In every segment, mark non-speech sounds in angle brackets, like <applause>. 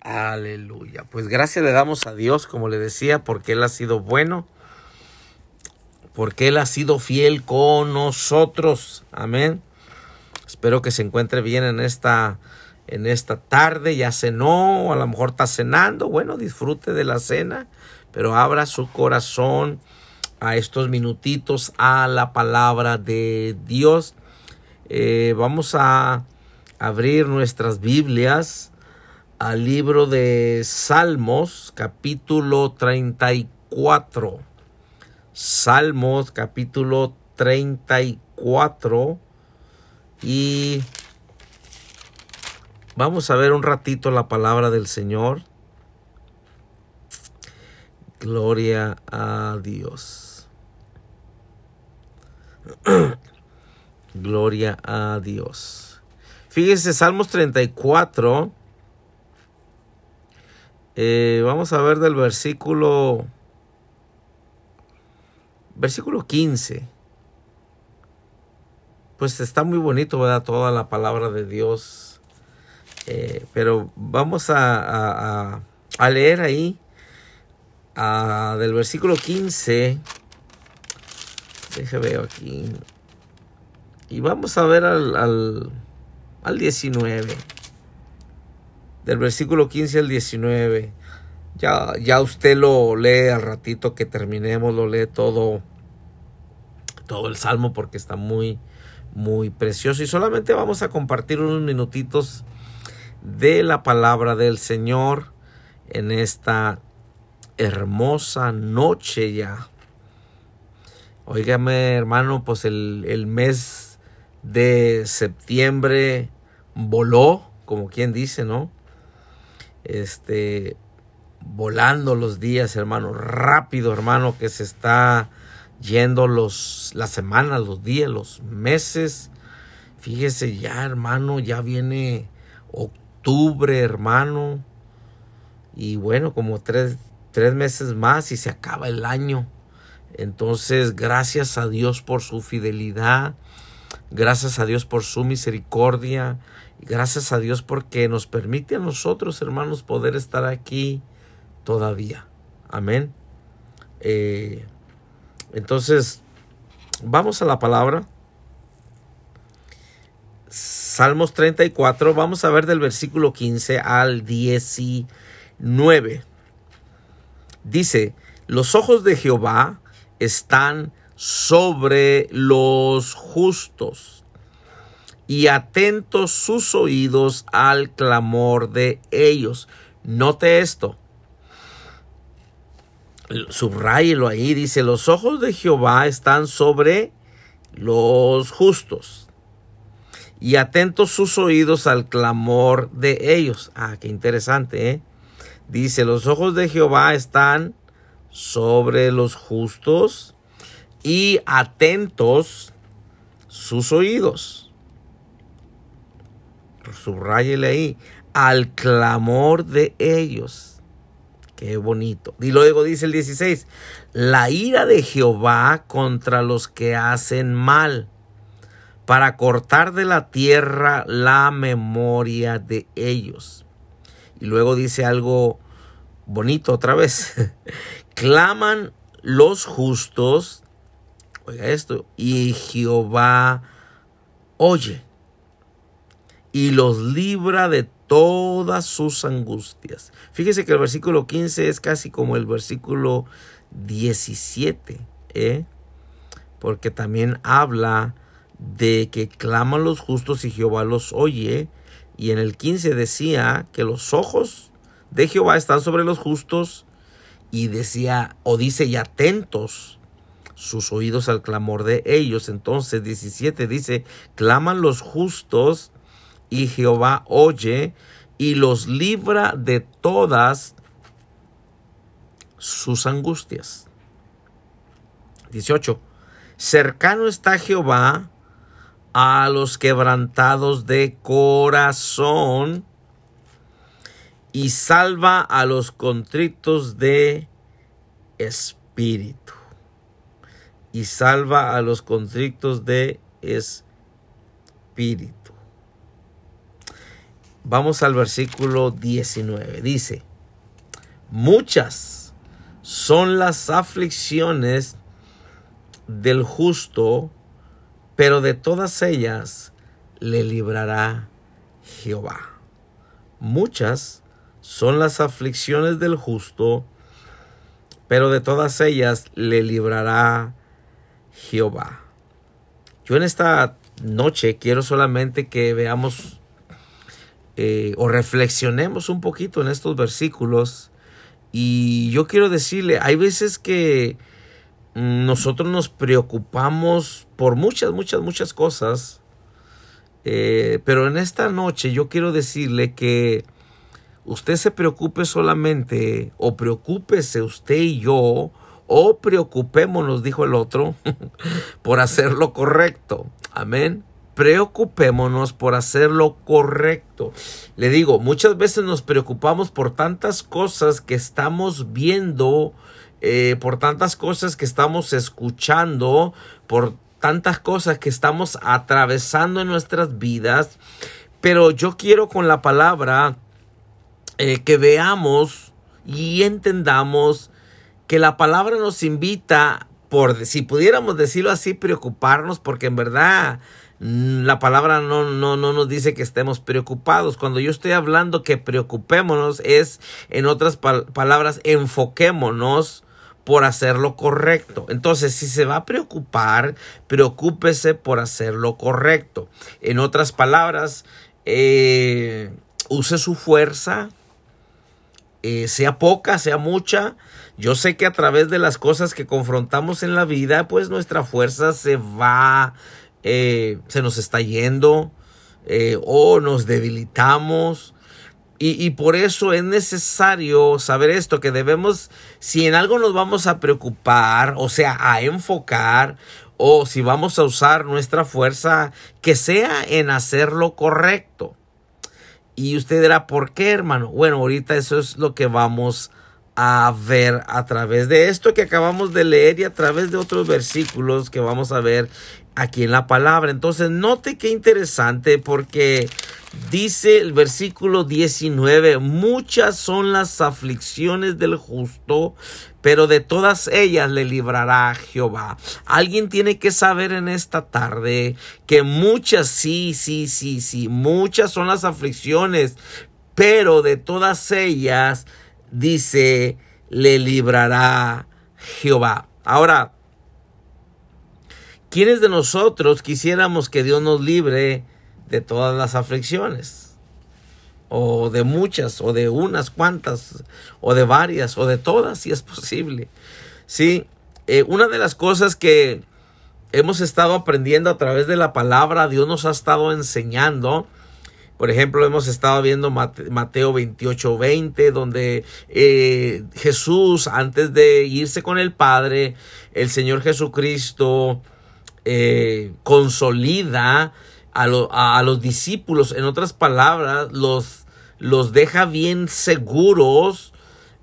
Aleluya. Pues gracias le damos a Dios, como le decía, porque Él ha sido bueno, porque Él ha sido fiel con nosotros. Amén. Espero que se encuentre bien en esta, en esta tarde. Ya cenó, a lo mejor está cenando. Bueno, disfrute de la cena, pero abra su corazón a estos minutitos a la palabra de Dios. Eh, vamos a abrir nuestras Biblias al libro de Salmos, capítulo 34. Salmos, capítulo 34. Y vamos a ver un ratito la palabra del Señor. Gloria a Dios. <clears throat> Gloria a Dios. Fíjese, Salmos 34 eh, vamos a ver del versículo, versículo 15. Pues está muy bonito, ¿verdad? Toda la palabra de Dios. Eh, pero vamos a, a, leer ahí del versículo 15. Deje veo aquí. Y vamos a ver al, al, al 19 del versículo 15 al 19. Ya, ya usted lo lee al ratito que terminemos, lo lee todo, todo el salmo porque está muy, muy precioso. Y solamente vamos a compartir unos minutitos de la palabra del Señor en esta hermosa noche ya. Óigame, hermano, pues el, el mes de septiembre voló, como quien dice, ¿no? Este, volando los días, hermano, rápido, hermano, que se está yendo los, las semanas, los días, los meses. Fíjese ya, hermano, ya viene octubre, hermano. Y bueno, como tres, tres meses más y se acaba el año. Entonces, gracias a Dios por su fidelidad. Gracias a Dios por su misericordia. Gracias a Dios porque nos permite a nosotros, hermanos, poder estar aquí todavía. Amén. Eh, entonces, vamos a la palabra. Salmos 34, vamos a ver del versículo 15 al 19. Dice, los ojos de Jehová están sobre los justos y atentos sus oídos al clamor de ellos. Note esto. Subrayelo ahí, dice, los ojos de Jehová están sobre los justos y atentos sus oídos al clamor de ellos. Ah, qué interesante, ¿eh? Dice, los ojos de Jehová están sobre los justos y atentos sus oídos subrayele ahí, al clamor de ellos. Qué bonito. Y luego dice el 16, la ira de Jehová contra los que hacen mal, para cortar de la tierra la memoria de ellos. Y luego dice algo bonito otra vez. <laughs> Claman los justos, oiga esto, y Jehová oye y los libra de todas sus angustias. Fíjese que el versículo 15 es casi como el versículo 17, ¿eh? porque también habla de que claman los justos y Jehová los oye. Y en el 15 decía que los ojos de Jehová están sobre los justos y decía o dice y atentos sus oídos al clamor de ellos. Entonces 17 dice, claman los justos y Jehová oye y los libra de todas sus angustias. 18. Cercano está Jehová a los quebrantados de corazón y salva a los contritos de espíritu. Y salva a los contritos de espíritu. Vamos al versículo 19. Dice, muchas son las aflicciones del justo, pero de todas ellas le librará Jehová. Muchas son las aflicciones del justo, pero de todas ellas le librará Jehová. Yo en esta noche quiero solamente que veamos eh, o reflexionemos un poquito en estos versículos y yo quiero decirle, hay veces que nosotros nos preocupamos por muchas, muchas, muchas cosas, eh, pero en esta noche yo quiero decirle que usted se preocupe solamente o preocúpese usted y yo o preocupémonos, dijo el otro, <laughs> por hacer lo correcto. Amén. Preocupémonos por hacer lo correcto. Le digo, muchas veces nos preocupamos por tantas cosas que estamos viendo, eh, por tantas cosas que estamos escuchando, por tantas cosas que estamos atravesando en nuestras vidas. Pero yo quiero con la palabra eh, que veamos y entendamos que la palabra nos invita, por si pudiéramos decirlo así, preocuparnos, porque en verdad la palabra no, no, no nos dice que estemos preocupados. Cuando yo estoy hablando que preocupémonos es, en otras palabras, enfoquémonos por hacer lo correcto. Entonces, si se va a preocupar, preocúpese por hacer lo correcto. En otras palabras, eh, use su fuerza, eh, sea poca, sea mucha. Yo sé que a través de las cosas que confrontamos en la vida, pues nuestra fuerza se va, eh, se nos está yendo eh, o nos debilitamos. Y, y, por eso es necesario saber esto, que debemos, si en algo nos vamos a preocupar, o sea, a enfocar, o si vamos a usar nuestra fuerza, que sea en hacer lo correcto. Y usted dirá, ¿por qué, hermano? Bueno, ahorita eso es lo que vamos a ver a través de esto que acabamos de leer y a través de otros versículos que vamos a ver aquí en la palabra. Entonces, note qué interesante porque dice el versículo 19, muchas son las aflicciones del justo, pero de todas ellas le librará Jehová. Alguien tiene que saber en esta tarde que muchas, sí, sí, sí, sí, muchas son las aflicciones, pero de todas ellas, dice, le librará Jehová. Ahora, ¿quiénes de nosotros quisiéramos que Dios nos libre de todas las aflicciones? o de muchas, o de unas cuantas, o de varias, o de todas, si es posible. Sí, eh, una de las cosas que hemos estado aprendiendo a través de la palabra, Dios nos ha estado enseñando. Por ejemplo, hemos estado viendo Mateo 28, 20, donde eh, Jesús, antes de irse con el Padre, el Señor Jesucristo eh, consolida a, los discípulos, en otras palabras, los, los deja bien seguros,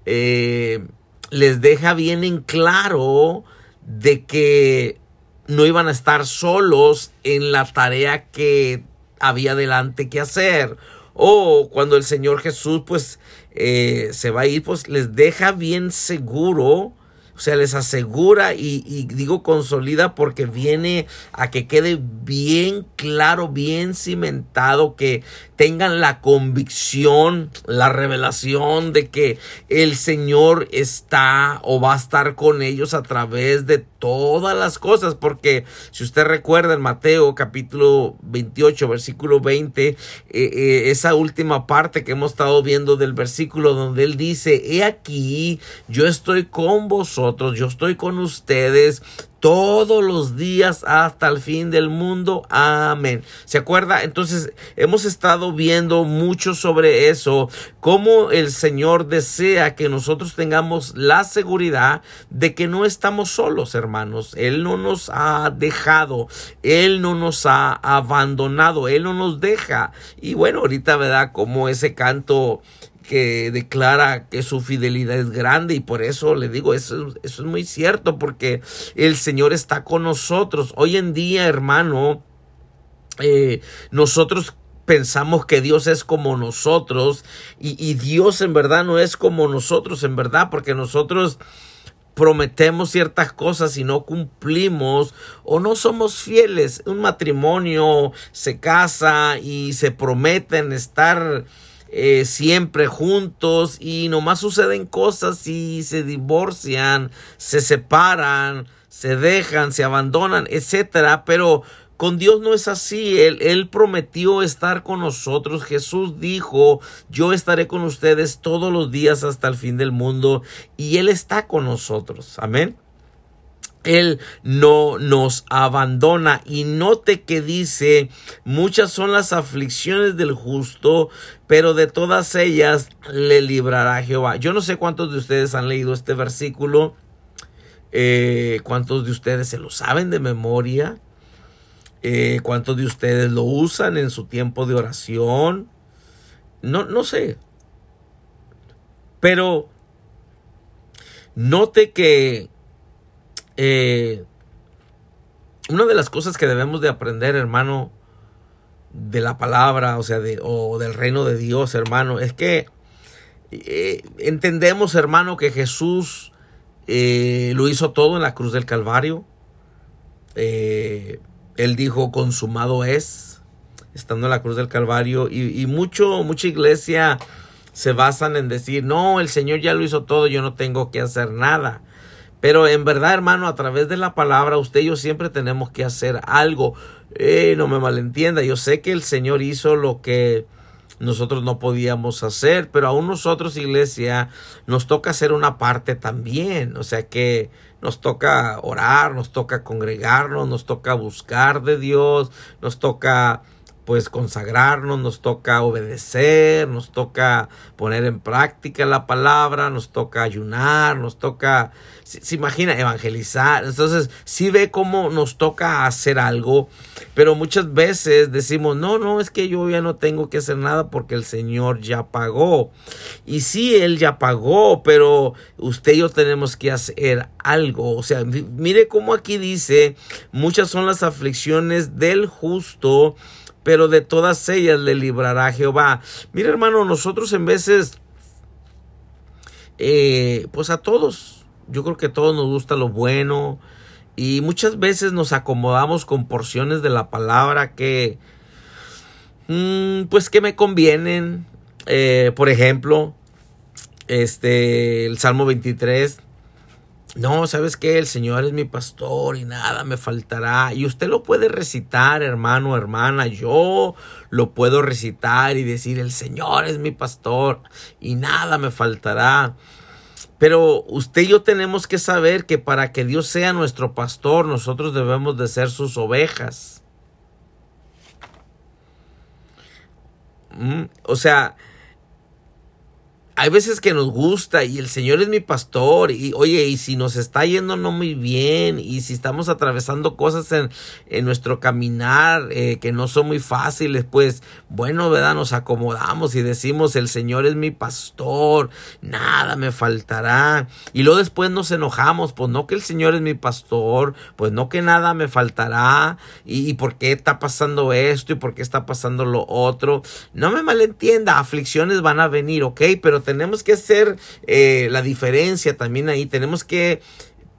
eh, les deja bien en claro de que no iban a estar solos en la tarea que había delante que hacer. O cuando el Señor Jesús pues eh, se va a ir, pues les deja bien seguro o sea, les asegura y, digo consolida porque viene a que quede bien claro, bien cimentado, que tengan la convicción, la revelación de que el Señor está o va a estar con ellos a través de todas las cosas, porque si usted recuerda en Mateo capítulo 28, versículo 20, eh, eh, esa última parte que hemos estado viendo del versículo donde él dice, he aquí, yo estoy con vosotros, yo estoy con ustedes todos los días hasta el fin del mundo. Amén. ¿Se acuerda? Entonces hemos estado viendo mucho sobre eso, cómo el Señor desea que nosotros tengamos la seguridad de que no estamos solos, hermanos. Él no nos ha dejado, Él no nos ha abandonado, Él no nos deja. Y bueno, ahorita, ¿verdad? Como ese canto que declara que su fidelidad es grande y por eso le digo, eso, es muy cierto porque el Señor está con nosotros. Hoy en día, hermano, eh, nosotros pensamos que Dios es como nosotros y, Dios en verdad no es como nosotros, en verdad, porque nosotros prometemos ciertas cosas y no cumplimos o no somos fieles. Un matrimonio se casa y se prometen estar eh, siempre juntos y nomás suceden cosas y se divorcian, se separan, se dejan, se abandonan, etcétera, pero con Dios no es así. Él, él, prometió estar con nosotros. Jesús dijo, yo estaré con ustedes todos los días hasta el fin del mundo. Y Él está con nosotros. Amén. Él no nos abandona. Y note que dice, muchas son las aflicciones del justo, pero de todas ellas le librará Jehová. Yo no sé cuántos de ustedes han leído este versículo. Eh, ¿Cuántos de ustedes se lo saben de memoria? Eh, ¿Cuántos de ustedes lo usan en su tiempo de oración? No, no sé. Pero note que eh, una de las cosas que debemos de aprender, hermano, de la palabra, o sea, de, o del reino de Dios, hermano, es que eh, entendemos, hermano, que Jesús lo hizo todo en la cruz del Calvario. Eh, él dijo, consumado es, estando en la cruz del Calvario. Y, mucho, mucha iglesia se basan en decir, no, el Señor ya lo hizo todo, yo no tengo que hacer nada. Pero en verdad, hermano, a través de la palabra, usted y yo siempre tenemos que hacer algo. Eh, no me malentienda, yo sé que el Señor hizo lo que nosotros no podíamos hacer, pero aún nosotros, iglesia, nos toca hacer una parte también. O sea que nos toca orar, nos toca congregarnos, nos toca buscar de Dios, nos toca pues consagrarnos, nos toca obedecer, nos toca poner en práctica la palabra, nos toca ayunar, nos toca, se, imagina, evangelizar. Entonces, sí ve cómo nos toca hacer algo, pero muchas veces decimos, no, no, es que yo ya no tengo que hacer nada porque el Señor ya pagó. Y sí, Él ya pagó, pero usted y yo tenemos que hacer algo. O sea, mire cómo aquí dice, muchas son las aflicciones del justo, pero de todas ellas le librará Jehová. Mira hermano, nosotros en veces, eh, pues a todos, yo creo que a todos nos gusta lo bueno y muchas veces nos acomodamos con porciones de la palabra que, mm, pues que me convienen. Eh, por ejemplo, este, el Salmo 23 no, ¿sabes qué? El Señor es mi pastor y nada me faltará. Y usted lo puede recitar, hermano, hermana. Yo lo puedo recitar y decir, el Señor es mi pastor y nada me faltará. Pero usted y yo tenemos que saber que para que Dios sea nuestro pastor, nosotros debemos de ser sus ovejas. Mm, o sea, hay veces que nos gusta y el Señor es mi pastor y oye, y si nos está yendo no muy bien y si estamos atravesando cosas en, en nuestro caminar eh, que no son muy fáciles, pues bueno, ¿verdad? Nos acomodamos y decimos, el Señor es mi pastor, nada me faltará. Y luego después nos enojamos, pues no que el Señor es mi pastor, pues no que nada me faltará y, y por qué está pasando esto y por qué está pasando lo otro. No me malentienda, aflicciones van a venir, ok, pero tenemos que hacer eh, la diferencia también ahí. Tenemos que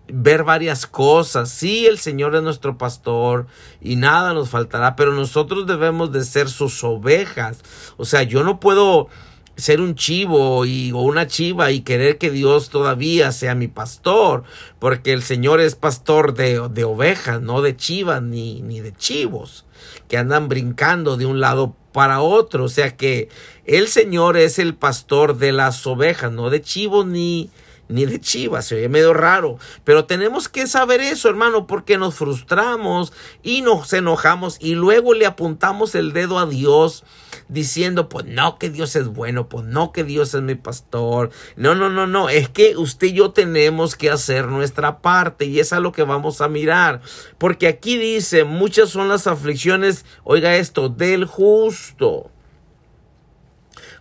ver varias cosas. Sí, el Señor es nuestro pastor y nada nos faltará, pero nosotros debemos de ser sus ovejas. O sea, yo no puedo ser un chivo y, o una chiva y querer que Dios todavía sea mi pastor, porque el Señor es pastor de, de ovejas, no de chivas ni, ni de chivos, que andan brincando de un lado para otro. O sea que el Señor es el pastor de las ovejas, no de chivos ni, ni de chivas. Se oye medio raro. Pero tenemos que saber eso, hermano, porque nos frustramos y nos enojamos y luego le apuntamos el dedo a Dios diciendo, pues no que Dios es bueno, pues no que Dios es mi pastor. No, no, no, no, es que usted y yo tenemos que hacer nuestra parte y es a lo que vamos a mirar. Porque aquí dice, muchas son las aflicciones, oiga esto, del justo.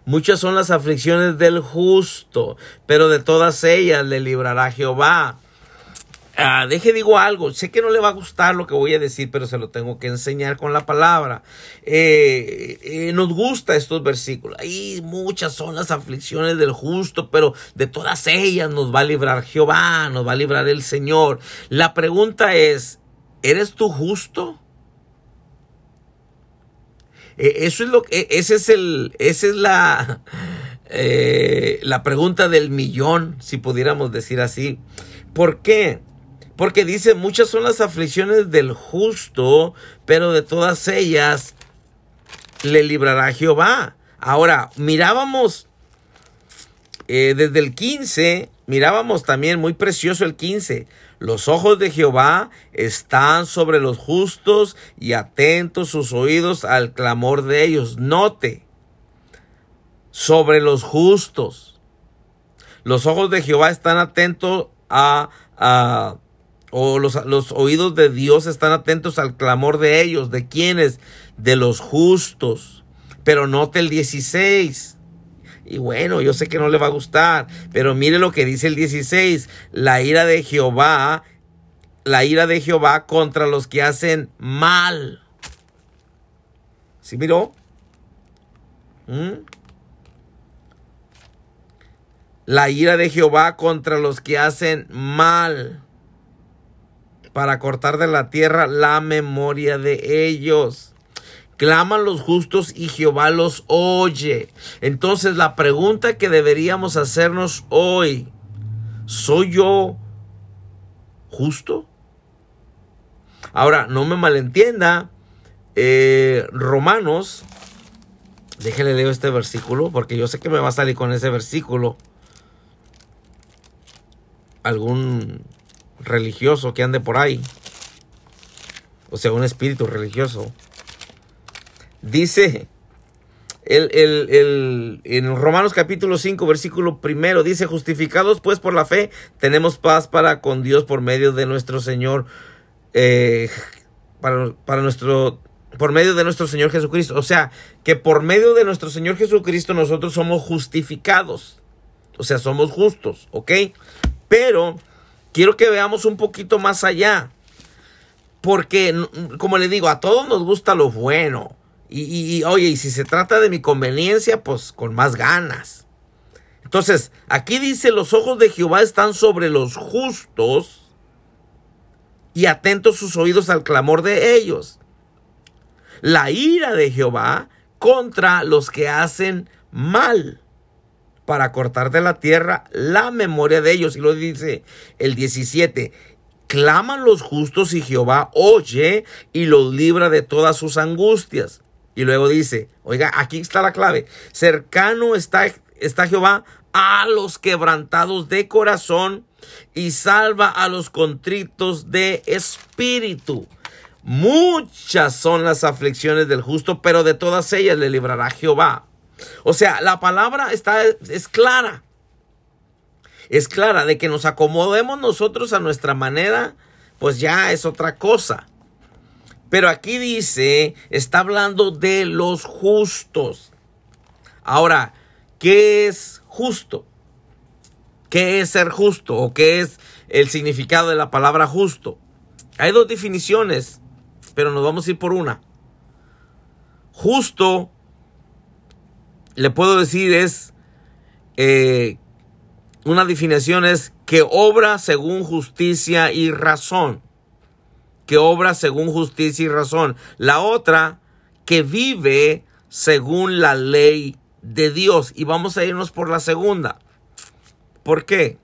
Muchas son las aflicciones del justo, pero de todas ellas le librará Jehová. Ah, deje digo algo, sé que no le va a gustar lo que voy a decir, pero se lo tengo que enseñar con la palabra. Eh, eh, nos gusta estos versículos. Hay muchas son las aflicciones del justo, pero de todas ellas nos va a librar Jehová, nos va a librar el Señor. La pregunta es, ¿eres tú justo? Eh, eso es lo que, ese es el, esa es la, <laughs> la pregunta del millón, si pudiéramos decir así. ¿Por qué? Porque dice, muchas son las aflicciones del justo, pero de todas ellas le librará Jehová. Ahora, mirábamos eh, desde el 15, mirábamos también muy precioso el 15. Los ojos de Jehová están sobre los justos y atentos sus oídos al clamor de ellos. Note, sobre los justos. Los ojos de Jehová están atentos a, a o los, los, oídos de Dios están atentos al clamor de ellos. ¿De quiénes? De los justos. Pero note el 16. Y bueno, yo sé que no le va a gustar, pero mire lo que dice el 16. La ira de Jehová, la ira de Jehová contra los que hacen mal. ¿Sí miró? ¿Mm? La ira de Jehová contra los que hacen mal para cortar de la tierra la memoria de ellos. Claman los justos y Jehová los oye. Entonces la pregunta que deberíamos hacernos hoy, ¿soy yo justo? Ahora, no me malentienda, eh, Romanos, déjele leer este versículo, porque yo sé que me va a salir con ese versículo algún religioso que ande por ahí, o sea, un espíritu religioso, dice el, el, en Romanos capítulo 5, versículo primero, dice, justificados pues por la fe, tenemos paz para con Dios por medio de nuestro Señor, eh, para, para nuestro por medio de nuestro Señor Jesucristo. O sea, que por medio de nuestro Señor Jesucristo nosotros somos justificados. O sea, somos justos, ¿ok? Pero quiero que veamos un poquito más allá. Porque, como le digo, a todos nos gusta lo bueno. Y, oye, y si se trata de mi conveniencia, pues con más ganas. Entonces, aquí dice, los ojos de Jehová están sobre los justos y atentos sus oídos al clamor de ellos. La ira de Jehová contra los que hacen mal para cortar de la tierra la memoria de ellos. Y lo dice el 17. Claman los justos y Jehová oye y los libra de todas sus angustias. Y luego dice, oiga, aquí está la clave. Cercano está, está Jehová a los quebrantados de corazón y salva a los contritos de espíritu. Muchas son las aflicciones del justo, pero de todas ellas le librará Jehová. O sea, la palabra está, es clara. Es clara de que nos acomodemos nosotros a nuestra manera, pues ya es otra cosa. Pero aquí dice, está hablando de los justos. Ahora, ¿qué es justo? ¿Qué es ser justo? ¿O qué es el significado de la palabra justo? Hay dos definiciones, pero nos vamos a ir por una. Justo le puedo decir es, eh, una definición es que obra según justicia y razón. Que obra según justicia y razón. La otra, que vive según la ley de Dios. Y vamos a irnos por la segunda. ¿Por qué?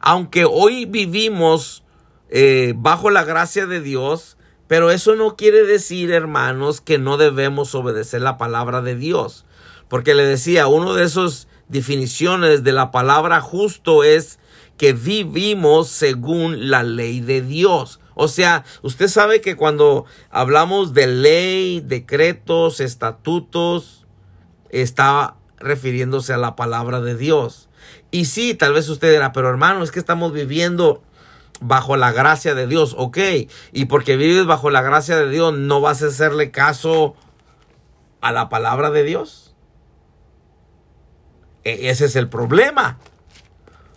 Aunque hoy vivimos eh, bajo la gracia de Dios, pero eso no quiere decir, hermanos, que no debemos obedecer la palabra de Dios. Porque le decía, uno de esos definiciones de la palabra justo es que vivimos según la ley de Dios. O sea, usted sabe que cuando hablamos de ley, decretos, estatutos, está refiriéndose a la palabra de Dios. Y sí, tal vez usted dirá, pero hermano, es que estamos viviendo bajo la gracia de Dios, ok. Y porque vives bajo la gracia de Dios, no vas a hacerle caso a la palabra de Dios. E-, ese es el problema.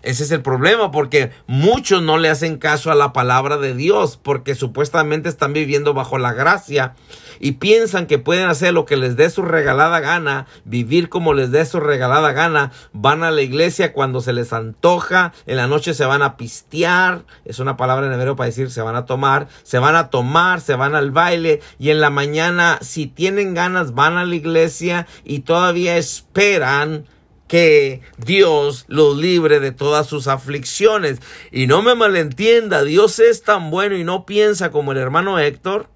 Ese es el problema, porque muchos no le hacen caso a la palabra de Dios, porque supuestamente están viviendo bajo la gracia y piensan que pueden hacer lo que les dé su regalada gana, vivir como les dé su regalada gana, van a la iglesia cuando se les antoja, en la noche se van a pistear, es una palabra en hebreo para decir se van a tomar, se van a tomar, se van al baile y en la mañana si tienen ganas van a la iglesia y todavía esperan que Dios los libre de todas sus aflicciones. Y no me malentienda, Dios es tan bueno y no piensa como el hermano Héctor.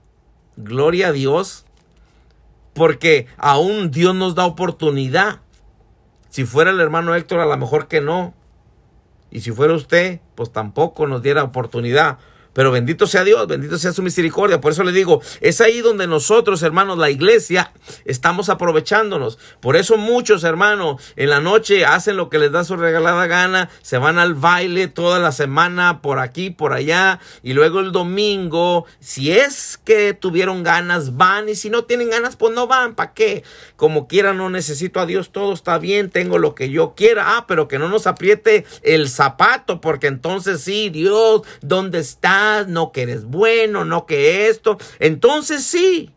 Gloria a Dios. Porque aún Dios nos da oportunidad. Si fuera el hermano Héctor, a lo mejor que no. Y si fuera usted, pues tampoco nos diera oportunidad. Pero bendito sea Dios, bendito sea su misericordia. Por eso le digo, es ahí donde nosotros, hermanos, la iglesia, estamos aprovechándonos. Por eso muchos, hermanos, en la noche hacen lo que les da su regalada gana, se van al baile toda la semana, por aquí, por allá, y luego el domingo, si es que tuvieron ganas, van, y si no tienen ganas, pues no van, ¿para qué? Como quiera, no necesito a Dios, todo está bien, tengo lo que yo quiera, ah, pero que no nos apriete el zapato, porque entonces sí, Dios, ¿dónde está? No que eres bueno, no que esto. Entonces sí,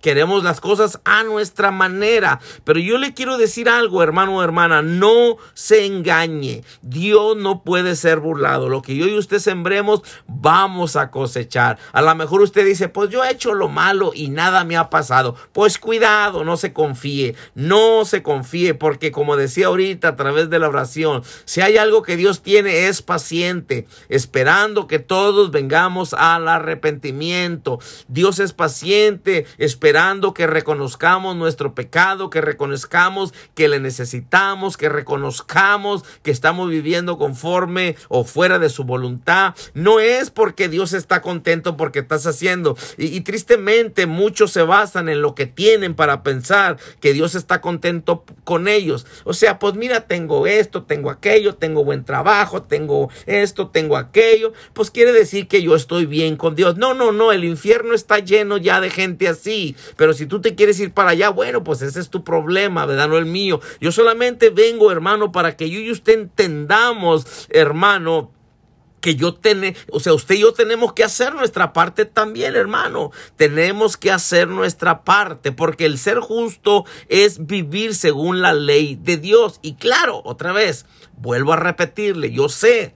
Queremos las cosas a nuestra manera. Pero yo le quiero decir algo, hermano o hermana, no se engañe. Dios no puede ser burlado. Lo que yo y usted sembremos, vamos a cosechar. A lo mejor usted dice, pues yo he hecho lo malo y nada me ha pasado. Pues cuidado, no se confíe. No se confíe porque como decía ahorita a través de la oración, si hay algo que Dios tiene es paciente, esperando que todos vengamos al arrepentimiento. Dios es paciente, esperando esperando que reconozcamos nuestro pecado, que reconozcamos que le necesitamos, que reconozcamos que estamos viviendo conforme o fuera de su voluntad. No es porque Dios está contento porque estás haciendo. Y, tristemente muchos se basan en lo que tienen para pensar que Dios está contento con ellos. O sea, pues mira, tengo esto, tengo aquello, tengo buen trabajo, tengo esto, tengo aquello. Pues quiere decir que yo estoy bien con Dios. No, no, no, el infierno está lleno ya de gente así. Pero si tú te quieres ir para allá, bueno, pues ese es tu problema, ¿verdad? No el mío. Yo solamente vengo, hermano, para que yo y usted entendamos, hermano, que yo tengo, o sea, usted y yo tenemos que hacer nuestra parte también, hermano. Tenemos que hacer nuestra parte, porque el ser justo es vivir según la ley de Dios. Y claro, otra vez, vuelvo a repetirle, yo sé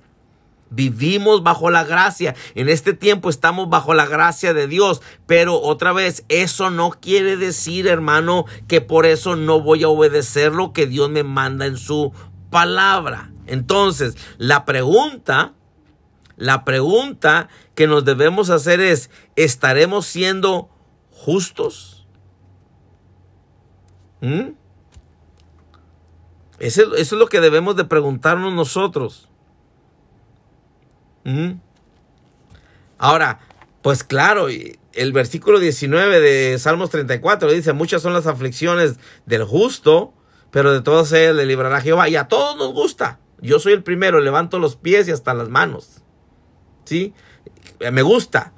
Vivimos bajo la gracia. En este tiempo estamos bajo la gracia de Dios. Pero otra vez, eso no quiere decir, hermano, que por eso no voy a obedecer lo que Dios me manda en su palabra. Entonces, la pregunta, la pregunta que nos debemos hacer es, ¿estaremos siendo justos? ¿Mm? Eso, eso es lo que debemos de preguntarnos nosotros. Ahora, pues claro, el versículo 19 de Salmos 34 dice, muchas son las aflicciones del justo, pero de todas ellas le librará Jehová. Y a todos nos gusta. Yo soy el primero, levanto los pies y hasta las manos. ¿Sí? Me gusta.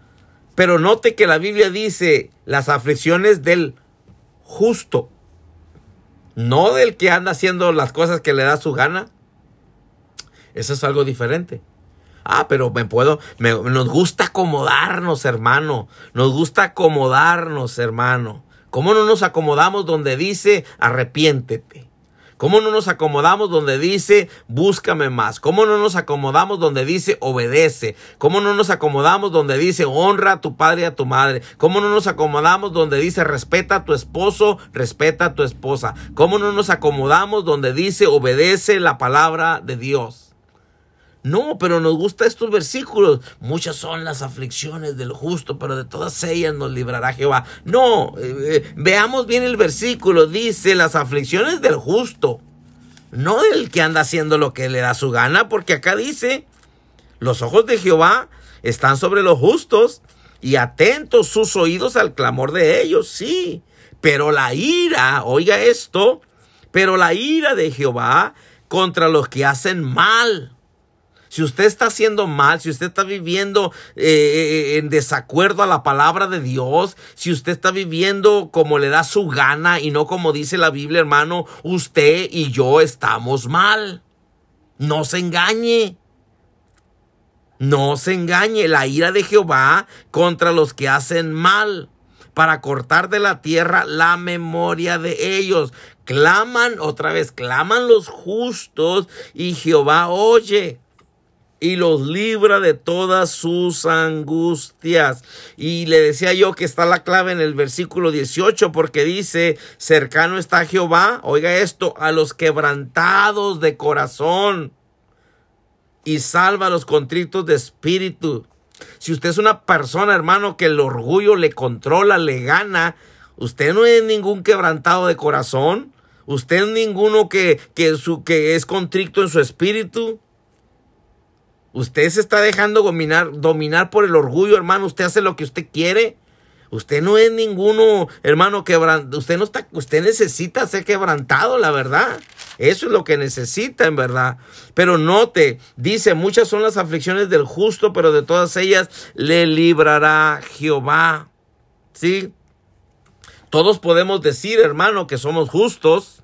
Pero note que la Biblia dice las aflicciones del justo. No del que anda haciendo las cosas que le da su gana. Eso es algo diferente. Ah, pero me puedo, nos gusta acomodarnos, hermano. Nos gusta acomodarnos, hermano. ¿Cómo no nos acomodamos donde dice arrepiéntete? ¿Cómo no nos acomodamos donde dice búscame más? ¿Cómo no nos acomodamos donde dice obedece? ¿Cómo no nos acomodamos donde dice honra a tu padre y a tu madre? ¿Cómo no nos acomodamos donde dice respeta a tu esposo, respeta a tu esposa? ¿Cómo no nos acomodamos donde dice obedece la palabra de Dios? No, pero nos gustan estos versículos. Muchas son las aflicciones del justo, pero de todas ellas nos librará Jehová. No, eh, eh, veamos bien el versículo. Dice las aflicciones del justo, no del que anda haciendo lo que le da su gana, porque acá dice, los ojos de Jehová están sobre los justos y atentos sus oídos al clamor de ellos, sí. Pero la ira, oiga esto, pero la ira de Jehová contra los que hacen mal si usted está haciendo mal, si usted está viviendo eh, eh, en desacuerdo a la palabra de Dios, si usted está viviendo como le da su gana y no como dice la Biblia, hermano, usted y yo estamos mal. No se engañe. No se engañe. La ira de Jehová contra los que hacen mal para cortar de la tierra la memoria de ellos. Claman, otra vez, claman los justos y Jehová oye y los libra de todas sus angustias. Y le decía yo que está la clave en el versículo 18 porque dice, cercano está Jehová, oiga esto, a los quebrantados de corazón y salva a los contritos de espíritu. Si usted es una persona, hermano, que el orgullo le controla, le gana, usted no es ningún quebrantado de corazón. Usted es ninguno que, que, su, que es contrito en su espíritu. Usted se está dejando dominar, dominar por el orgullo, hermano. Usted hace lo que usted quiere. Usted no es ninguno, hermano, quebrantado. Usted no usted necesita ser quebrantado, la verdad. Eso es lo que necesita, en verdad. Pero note, dice, muchas son las aflicciones del justo, pero de todas ellas le librará Jehová. ¿Sí? Todos podemos decir, hermano, que somos justos.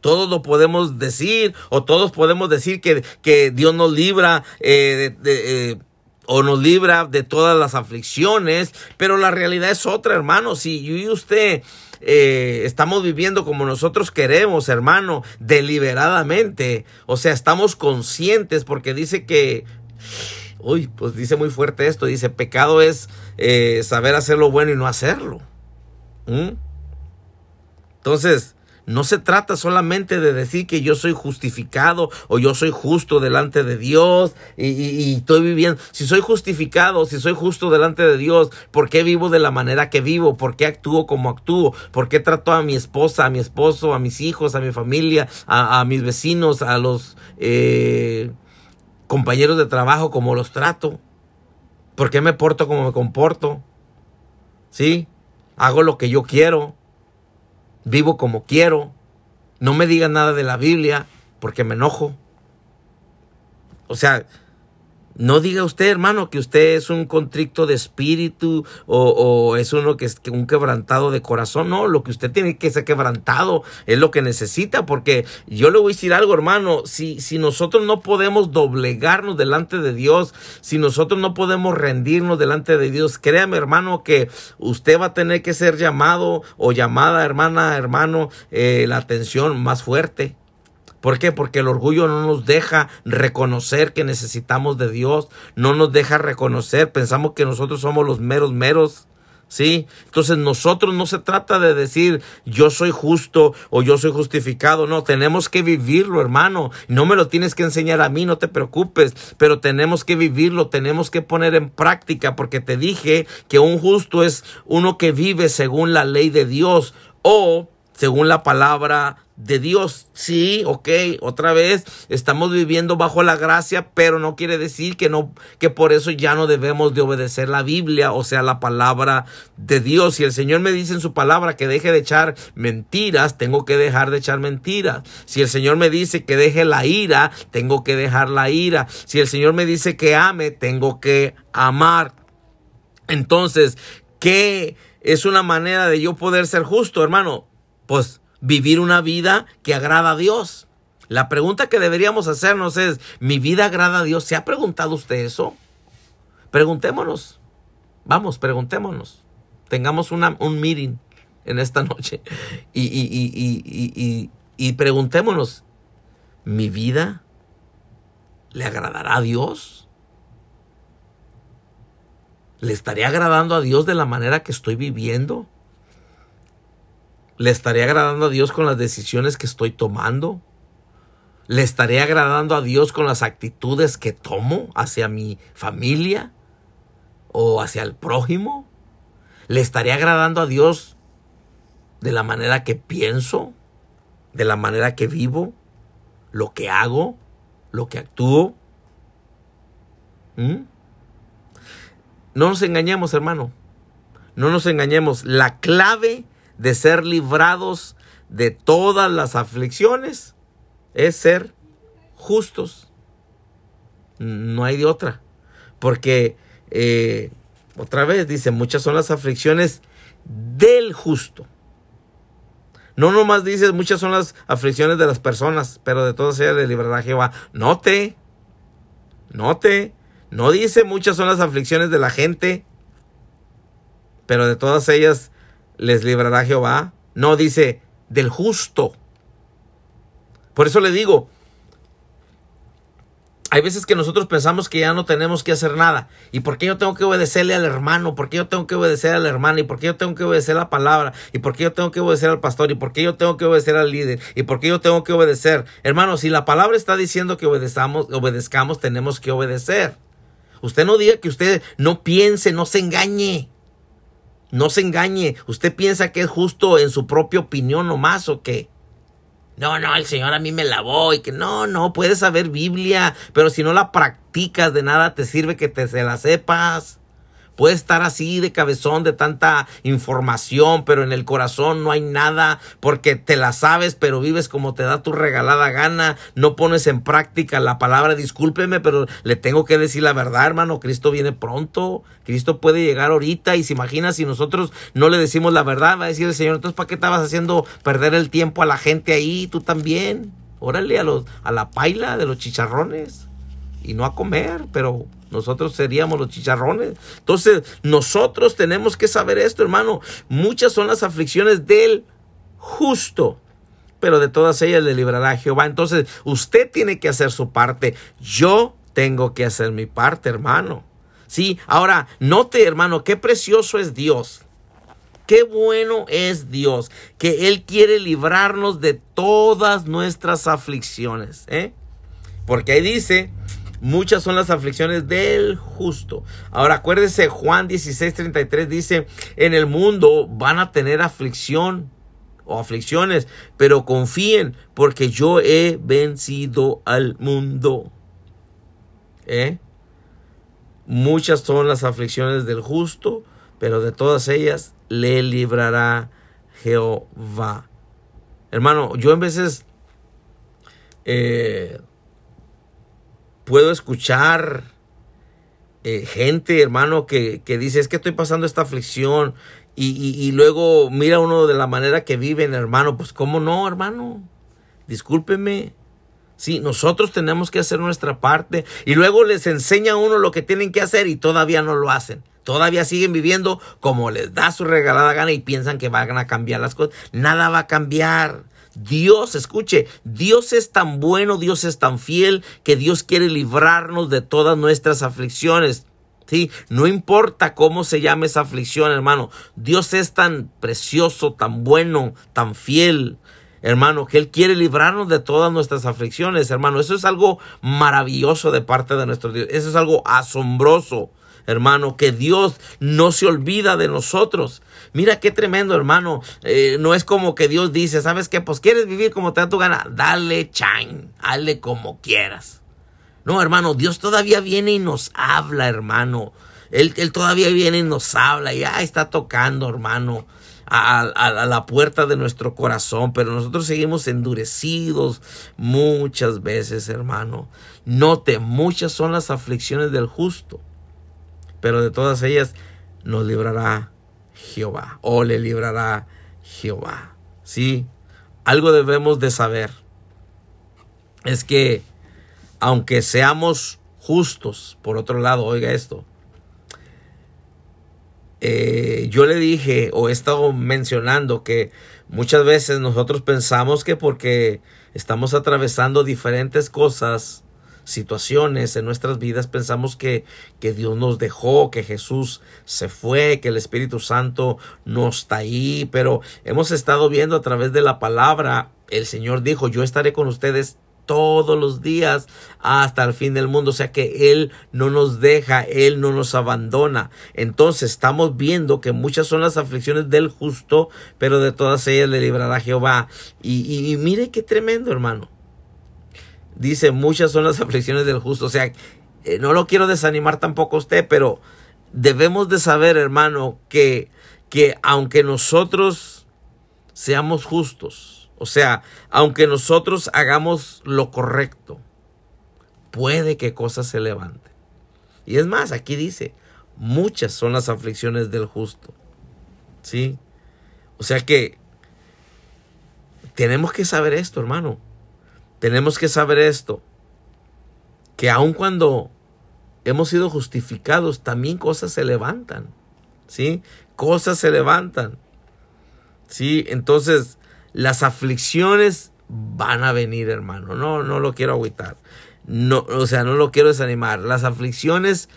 Todos lo podemos decir o todos podemos decir que, que Dios nos libra eh, de, eh, o nos libra de todas las aflicciones, pero la realidad es otra, hermano. Si yo y usted eh, estamos viviendo como nosotros queremos, hermano, deliberadamente, o sea, estamos conscientes porque dice que uy, pues dice muy fuerte esto, dice, pecado es saber hacer lo bueno y no hacerlo. ¿Mm? Entonces, no se trata solamente de decir que yo soy justificado o yo soy justo delante de Dios y, estoy viviendo. Si soy justificado, si soy justo delante de Dios, ¿por qué vivo de la manera que vivo? ¿Por qué actúo como actúo? ¿Por qué trato a mi esposa, a mi esposo, a mis hijos, a mi familia, a, mis vecinos, a los eh, compañeros de trabajo como los trato? ¿Por qué me porto como me comporto? ¿Sí? Hago lo que yo quiero vivo como quiero, no me digan nada de la Biblia porque me enojo. O sea, no diga usted, hermano, que usted es un contrito de espíritu o, es uno que es un quebrantado de corazón. No, lo que usted tiene que ser quebrantado es lo que necesita, porque yo le voy a decir algo, hermano. Si, si nosotros no podemos doblegarnos delante de Dios, si nosotros no podemos rendirnos delante de Dios, créame, hermano, que usted va a tener que ser llamado o llamada, hermana, hermano, eh, la atención más fuerte. ¿Por qué? Porque el orgullo no nos deja reconocer que necesitamos de Dios, no nos deja reconocer, pensamos que nosotros somos los meros meros. ¿Sí? Entonces nosotros no se trata de decir yo soy justo o yo soy justificado, no, tenemos que vivirlo, hermano. No me lo tienes que enseñar a mí, no te preocupes, pero tenemos que vivirlo, tenemos que poner en práctica, porque te dije que un justo es uno que vive según la ley de Dios o según la palabra de Dios. Sí, ok, otra vez estamos viviendo bajo la gracia, pero no quiere decir que no, que por eso ya no debemos de obedecer la Biblia, o sea, la palabra de Dios. Si el Señor me dice en su palabra que deje de echar mentiras, tengo que dejar de echar mentiras. Si el Señor me dice que deje la ira, tengo que dejar la ira. Si el Señor me dice que ame, tengo que amar. Entonces, ¿qué es una manera de yo poder ser justo, hermano? Pues vivir una vida que agrada a Dios. La pregunta que deberíamos hacernos es, ¿mi vida agrada a Dios? ¿Se ha preguntado usted eso? Preguntémonos. Vamos, preguntémonos. Tengamos una, un meeting en esta noche y, y, y preguntémonos, ¿mi vida le agradará a Dios? ¿Le estaré agradando a Dios de la manera que estoy viviendo? ¿Le estaré agradando a Dios con las decisiones que estoy tomando? ¿Le estaré agradando a Dios con las actitudes que tomo hacia mi familia o hacia el prójimo? ¿Le estaré agradando a Dios de la manera que pienso, de la manera que vivo, lo que hago, lo que actúo? ¿Mm? No nos engañemos, hermano. No nos engañemos. La clave de ser librados de todas las aflicciones es ser justos. No hay de otra. Porque, eh, otra vez dice, muchas son las aflicciones del justo. No nomás dices muchas son las aflicciones de las personas, pero de todas ellas le librará Jehová. Note, note, no dice muchas son las aflicciones de la gente, pero de todas ellas les librará Jehová. No dice del justo. Por eso le digo, hay veces que nosotros pensamos que ya no tenemos que hacer nada. ¿Y por qué yo tengo que obedecerle al hermano? ¿Por qué yo tengo que obedecer a la hermana? ¿Y por qué yo tengo que obedecer la palabra? ¿Y por qué yo tengo que obedecer al pastor? ¿Y por qué yo tengo que obedecer al líder? ¿Y por qué yo tengo que obedecer? Hermano, si la palabra está diciendo que obedezcamos, obedezcamos, tenemos que obedecer. Usted no diga que usted no piense, no se engañe. No se engañe. ¿Usted piensa que es justo en su propia opinión nomás o qué? No, no, el Señor a mí me lavó y que no, no, puedes saber Biblia, pero si no la practicas de nada te sirve que te se la sepas. Puede estar así de cabezón de tanta información, pero en el corazón no hay nada porque te la sabes, pero vives como te da tu regalada gana. No pones en práctica la palabra, discúlpeme, pero le tengo que decir la verdad, hermano. Cristo viene pronto. Cristo puede llegar ahorita y se imagina si nosotros no le decimos la verdad, va a decir el Señor, entonces ¿para qué estabas haciendo perder el tiempo a la gente ahí? Tú también. Órale a los a la paila de los chicharrones y no a comer, pero nosotros seríamos los chicharrones. Entonces, nosotros tenemos que saber esto, hermano. Muchas son las aflicciones del justo, pero de todas ellas le librará Jehová. Entonces, usted tiene que hacer su parte. Yo tengo que hacer mi parte, hermano. Sí, ahora, note, hermano, qué precioso es Dios. Qué bueno es Dios, que Él quiere librarnos de todas nuestras aflicciones. ¿eh? Porque ahí dice, Muchas son las aflicciones del justo. Ahora acuérdese, Juan 16:33 dice, en el mundo van a tener aflicción o aflicciones, pero confíen porque yo he vencido al mundo. ¿Eh? Muchas son las aflicciones del justo, pero de todas ellas le librará Jehová. Hermano, yo en veces eh, puedo escuchar eh, gente, hermano, que, dice, es que estoy pasando esta aflicción y, luego mira uno de la manera que viven, hermano, pues cómo no, hermano, discúlpeme. Sí, nosotros tenemos que hacer nuestra parte y luego les enseña a uno lo que tienen que hacer y todavía no lo hacen. Todavía siguen viviendo como les da su regalada gana y piensan que van a cambiar las cosas. Nada va a cambiar. Dios, escuche, Dios es tan bueno, Dios es tan fiel, que Dios quiere librarnos de todas nuestras aflicciones. Sí, no importa cómo se llame esa aflicción, hermano. Dios es tan precioso, tan bueno, tan fiel, hermano, que Él quiere librarnos de todas nuestras aflicciones, hermano. Eso es algo maravilloso de parte de nuestro Dios. Eso es algo asombroso hermano, que Dios no se olvida de nosotros. Mira qué tremendo, hermano. Eh, no es como que Dios dice, ¿sabes qué? Pues quieres vivir como te da tu gana. Dale chain, hazle como quieras. No, hermano, Dios todavía viene y nos habla, hermano. Él, él todavía viene y nos habla. Ya está tocando, hermano. A, a, la puerta de nuestro corazón, pero nosotros seguimos endurecidos muchas veces, hermano. Note, muchas son las aflicciones del justo, pero de todas ellas nos librará Jehová o le librará Jehová. Sí, algo debemos de saber es que aunque seamos justos, por otro lado, oiga esto, eh, yo le dije o he estado mencionando que muchas veces nosotros pensamos que porque estamos atravesando diferentes cosas, situaciones en nuestras vidas pensamos que, que Dios nos dejó, que Jesús se fue, que el Espíritu Santo no está ahí, pero hemos estado viendo a través de la palabra, el Señor dijo, yo estaré con ustedes todos los días hasta el fin del mundo. O sea que Él no nos deja, Él no nos abandona. Entonces estamos viendo que muchas son las aflicciones del justo, pero de todas ellas le librará Jehová. Y, y mire qué tremendo, hermano dice, muchas son las aflicciones del justo. O sea, eh, no lo quiero desanimar tampoco a usted, pero debemos de saber, hermano, que, que aunque nosotros seamos justos, o sea, aunque nosotros hagamos lo correcto, puede que cosas se levanten. Y es más, aquí dice, muchas son las aflicciones del justo. ¿Sí? O sea que tenemos que saber esto, hermano. Tenemos que saber esto. Que aun cuando hemos sido justificados, también cosas se levantan. ¿Sí? Cosas se levantan. ¿Sí? Entonces, las aflicciones van a venir, hermano. No, no lo quiero agüitar. No, o sea, no lo quiero desanimar. Las aflicciones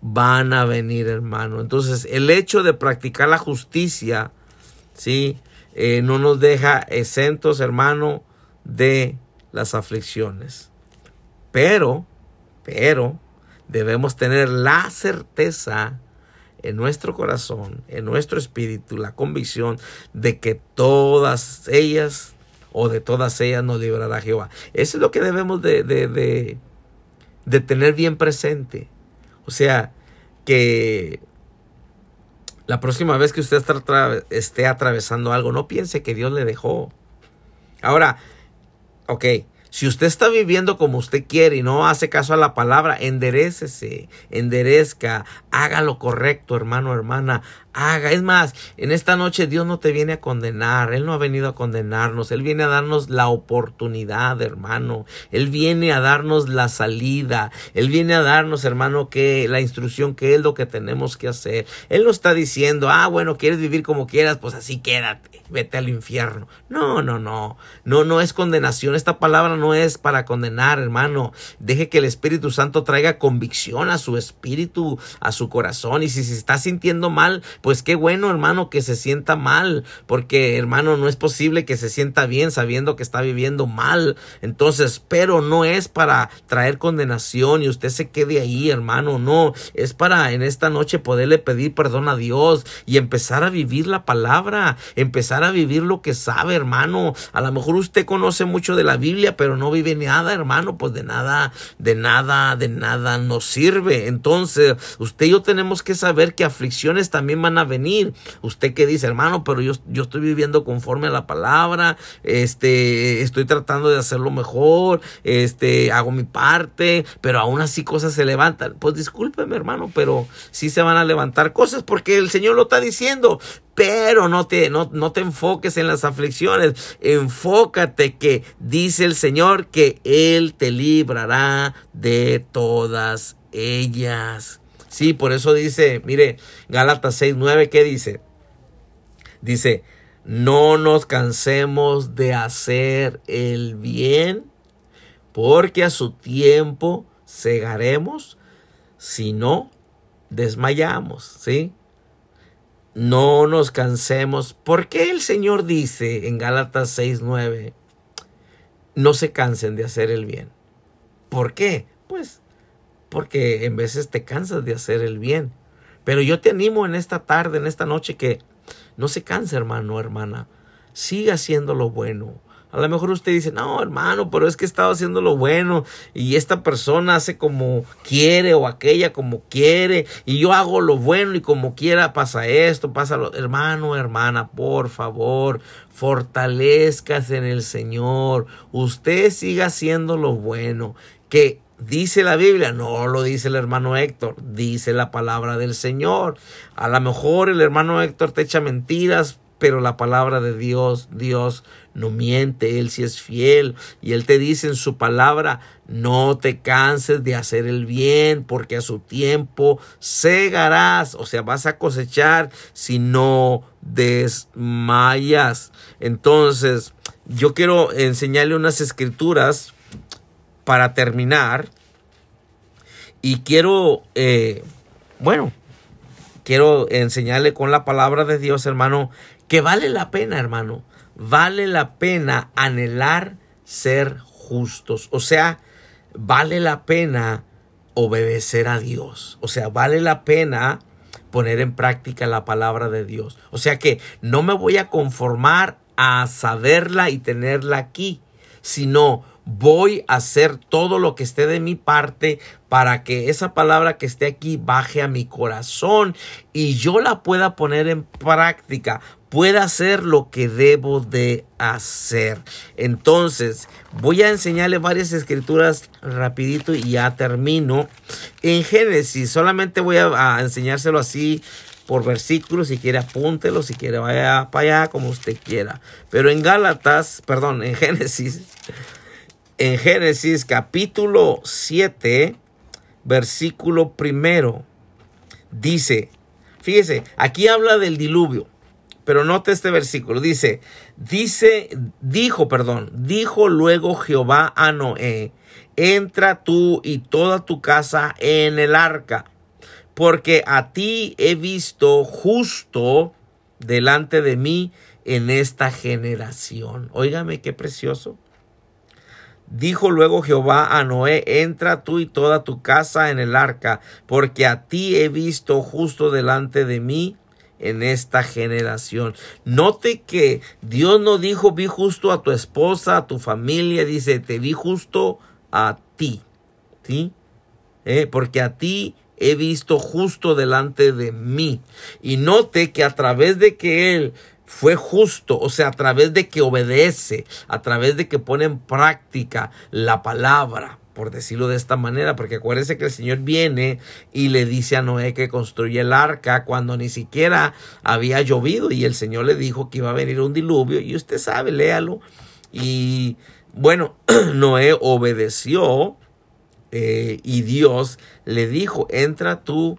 van a venir, hermano. Entonces, el hecho de practicar la justicia, ¿sí? Eh, no nos deja exentos, hermano, de las aflicciones. Pero, pero, debemos tener la certeza en nuestro corazón, en nuestro espíritu, la convicción de que todas ellas o de todas ellas nos librará Jehová. Eso es lo que debemos de, de, de tener bien presente. O sea, que la próxima vez que usted esté atravesando algo, no piense que Dios le dejó. Ahora, ok, si usted está viviendo como usted quiere y no hace caso a la palabra, enderecese, enderezca, haga lo correcto, hermano, hermana, haga. Es más, en esta noche Dios no te viene a condenar, Él no ha venido a condenarnos, Él viene a darnos la oportunidad, hermano, Él viene a darnos la salida, Él viene a darnos, hermano, que la instrucción que es lo que tenemos que hacer. Él no está diciendo, ah, bueno, quieres vivir como quieras, pues así quédate vete al infierno. No, no, no. No, no es condenación. Esta palabra no es para condenar, hermano. Deje que el Espíritu Santo traiga convicción a su espíritu, a su corazón. Y si se está sintiendo mal, pues qué bueno, hermano, que se sienta mal. Porque, hermano, no es posible que se sienta bien sabiendo que está viviendo mal. Entonces, pero no es para traer condenación y usted se quede ahí, hermano. No, es para en esta noche poderle pedir perdón a Dios y empezar a vivir la palabra, empezar a vivir lo que sabe, hermano. A lo mejor usted conoce mucho de la Biblia, pero no vive nada, hermano. Pues de nada, de nada, de nada nos sirve. Entonces, usted y yo tenemos que saber que aflicciones también van a venir. Usted que dice, hermano, pero yo, yo estoy viviendo conforme a la palabra, este, estoy tratando de hacerlo mejor, este, hago mi parte, pero aún así cosas se levantan. Pues discúlpeme, hermano, pero sí se van a levantar cosas porque el Señor lo está diciendo. Pero no te, no, no te enfoques en las aflicciones. Enfócate que dice el Señor que Él te librará de todas ellas. Sí, por eso dice, mire, Gálatas 6, 9, ¿qué dice? Dice, no nos cansemos de hacer el bien, porque a su tiempo cegaremos, si no desmayamos, ¿sí? no nos cansemos. ¿Por qué el Señor dice en Gálatas 6:9, no se cansen de hacer el bien? ¿Por qué? Pues porque en veces te cansas de hacer el bien. Pero yo te animo en esta tarde, en esta noche, que no se canse, hermano, hermana. Siga haciendo lo bueno. A lo mejor usted dice, no, hermano, pero es que he estado haciendo lo bueno y esta persona hace como quiere o aquella como quiere y yo hago lo bueno y como quiera pasa esto, pasa lo... Hermano, hermana, por favor, fortalezcas en el Señor. Usted siga haciendo lo bueno. Que Dice la Biblia, no lo dice el hermano Héctor, dice la palabra del Señor. A lo mejor el hermano Héctor te echa mentiras, pero la palabra de Dios, Dios no miente, Él sí es fiel y Él te dice en su palabra, no te canses de hacer el bien porque a su tiempo segarás, o sea, vas a cosechar si no desmayas. Entonces, yo quiero enseñarle unas escrituras para terminar y quiero, eh, bueno, quiero enseñarle con la palabra de Dios, hermano, que vale la pena, hermano, vale la pena anhelar ser justos. O sea, vale la pena obedecer a Dios. O sea, vale la pena poner en práctica la palabra de Dios. O sea que no me voy a conformar a saberla y tenerla aquí, sino voy a hacer todo lo que esté de mi parte para que esa palabra que esté aquí baje a mi corazón y yo la pueda poner en práctica pueda hacer lo que debo de hacer. Entonces, voy a enseñarle varias escrituras rapidito y ya termino. En Génesis, solamente voy a, enseñárselo así por versículos, si quiere apúntelo, si quiere vaya para allá, como usted quiera. Pero en Gálatas, perdón, en Génesis, en Génesis capítulo 7, versículo primero, dice, fíjese, aquí habla del diluvio. Pero note este versículo, dice, dice, dijo, perdón, dijo luego Jehová a Noé, entra tú y toda tu casa en el arca, porque a ti he visto justo delante de mí en esta generación. Óigame qué precioso. Dijo luego Jehová a Noé, entra tú y toda tu casa en el arca, porque a ti he visto justo delante de mí en esta generación. Note que Dios no dijo vi justo a tu esposa, a tu familia, dice te vi justo a ti, ¿sí? Eh, porque a ti he visto justo delante de mí. Y note que a través de que Él fue justo, o sea, a través de que obedece, a través de que pone en práctica la palabra, por decirlo de esta manera, porque acuérdense que el Señor viene y le dice a Noé que construye el arca cuando ni siquiera había llovido y el Señor le dijo que iba a venir un diluvio y usted sabe, léalo. Y bueno, <clears throat> Noé obedeció eh, y Dios le dijo, entra tú,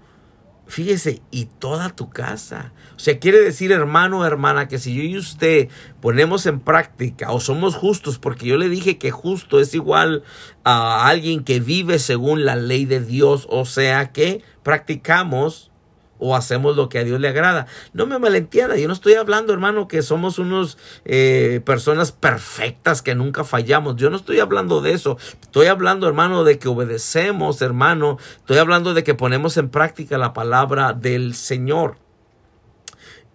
fíjese, y toda tu casa. O sea, quiere decir, hermano o hermana, que si yo y usted ponemos en práctica o somos justos, porque yo le dije que justo es igual a alguien que vive según la ley de Dios, o sea que practicamos o hacemos lo que a Dios le agrada. No me malentienda, yo no estoy hablando, hermano, que somos unos eh, personas perfectas que nunca fallamos. Yo no estoy hablando de eso. Estoy hablando, hermano, de que obedecemos, hermano. Estoy hablando de que ponemos en práctica la palabra del Señor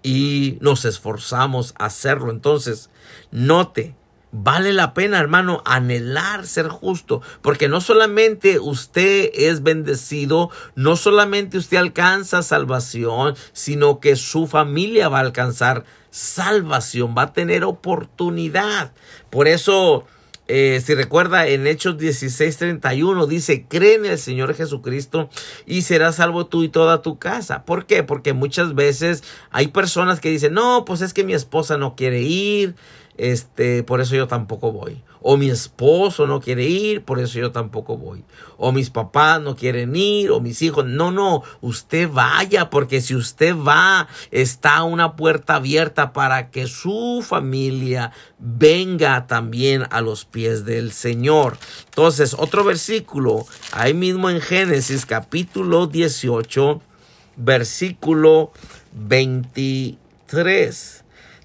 y nos esforzamos a hacerlo. Entonces, note Vale la pena, hermano, anhelar ser justo, porque no solamente usted es bendecido, no solamente usted alcanza salvación, sino que su familia va a alcanzar salvación, va a tener oportunidad. Por eso, eh, si recuerda en Hechos 16:31 dice, cree en el Señor Jesucristo y serás salvo tú y toda tu casa. ¿Por qué? Porque muchas veces hay personas que dicen, no, pues es que mi esposa no quiere ir, este, por eso yo tampoco voy. O mi esposo no quiere ir, por eso yo tampoco voy. O mis papás no quieren ir, o mis hijos. No, no, usted vaya, porque si usted va, está una puerta abierta para que su familia venga también a los pies del Señor. Entonces, otro versículo, ahí mismo en Génesis capítulo 18, versículo 23.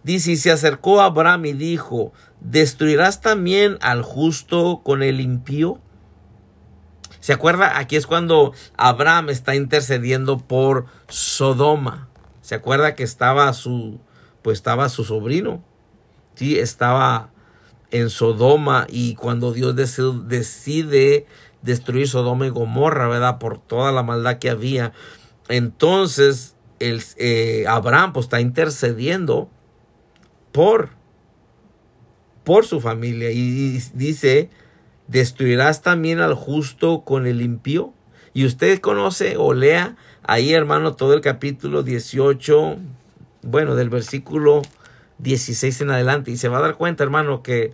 Dice, y se acercó a Abraham y dijo, ¿destruirás también al justo con el impío? ¿Se acuerda? Aquí es cuando Abraham está intercediendo por Sodoma. ¿Se acuerda que estaba su, pues estaba su sobrino? Sí, estaba en Sodoma y cuando Dios decide destruir Sodoma y Gomorra, ¿verdad? Por toda la maldad que había. Entonces, el, eh, Abraham pues está intercediendo por, por su familia. Y dice, destruirás también al justo con el impío. Y usted conoce o lea ahí, hermano, todo el capítulo 18, bueno, del versículo 16 en adelante. Y se va a dar cuenta, hermano, que,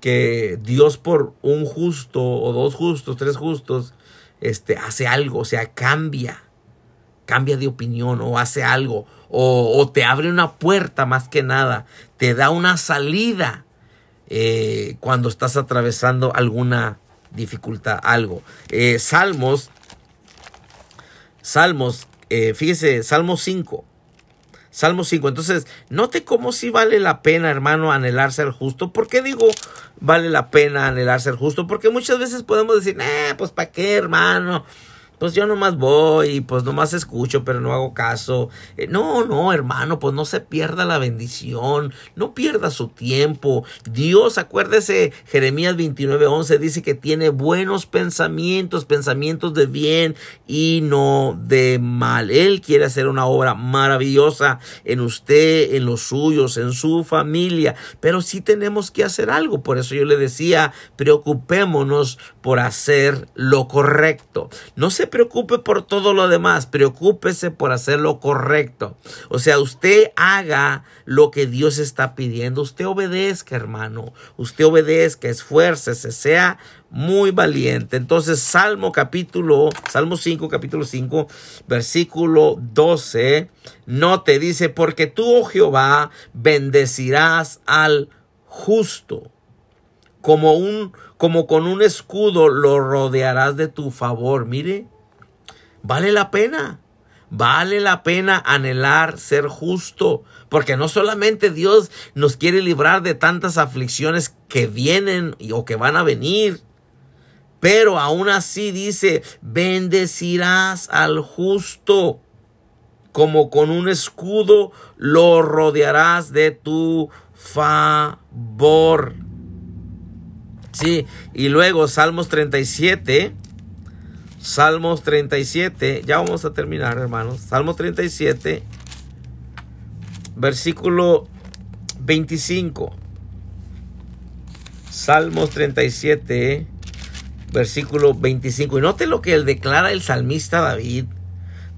que Dios por un justo o dos justos, tres justos, este, hace algo, o sea, cambia, cambia de opinión o hace algo o, te abre una puerta más que nada, te da una salida eh, cuando estás atravesando alguna dificultad, algo. Eh, Salmos, Salmos, eh, fíjese, Salmo 5. Salmo 5. Entonces, note cómo si vale la pena, hermano, anhelar ser justo. ¿Por qué digo vale la pena anhelar ser justo? Porque muchas veces podemos decir, eh, pues ¿para qué, hermano? Pues yo nomás voy pues nomás escucho, pero no hago caso. Eh, no, no, hermano, pues no se pierda la bendición, no pierda su tiempo. Dios, acuérdese, Jeremías 29:11 dice que tiene buenos pensamientos, pensamientos de bien y no de mal. Él quiere hacer una obra maravillosa en usted, en los suyos, en su familia, pero sí tenemos que hacer algo. Por eso yo le decía, preocupémonos por hacer lo correcto. No se preocupe por todo lo demás, preocúpese por hacer lo correcto. O sea, usted haga lo que Dios está pidiendo, usted obedezca, hermano, usted obedezca, esfuércese, sea muy valiente. Entonces, Salmo capítulo, Salmo 5, capítulo 5, versículo 12, no te dice, porque tú, oh Jehová, bendecirás al justo como un como con un escudo lo rodearás de tu favor. Mire, vale la pena. Vale la pena anhelar ser justo, porque no solamente Dios nos quiere librar de tantas aflicciones que vienen o que van a venir, pero aún así dice, bendecirás al justo, como con un escudo lo rodearás de tu favor. Sí, y luego Salmos 37. Salmos 37. Ya vamos a terminar, hermanos. Salmos 37. Versículo 25. Salmos 37. Versículo 25. Y note lo que él declara el salmista David.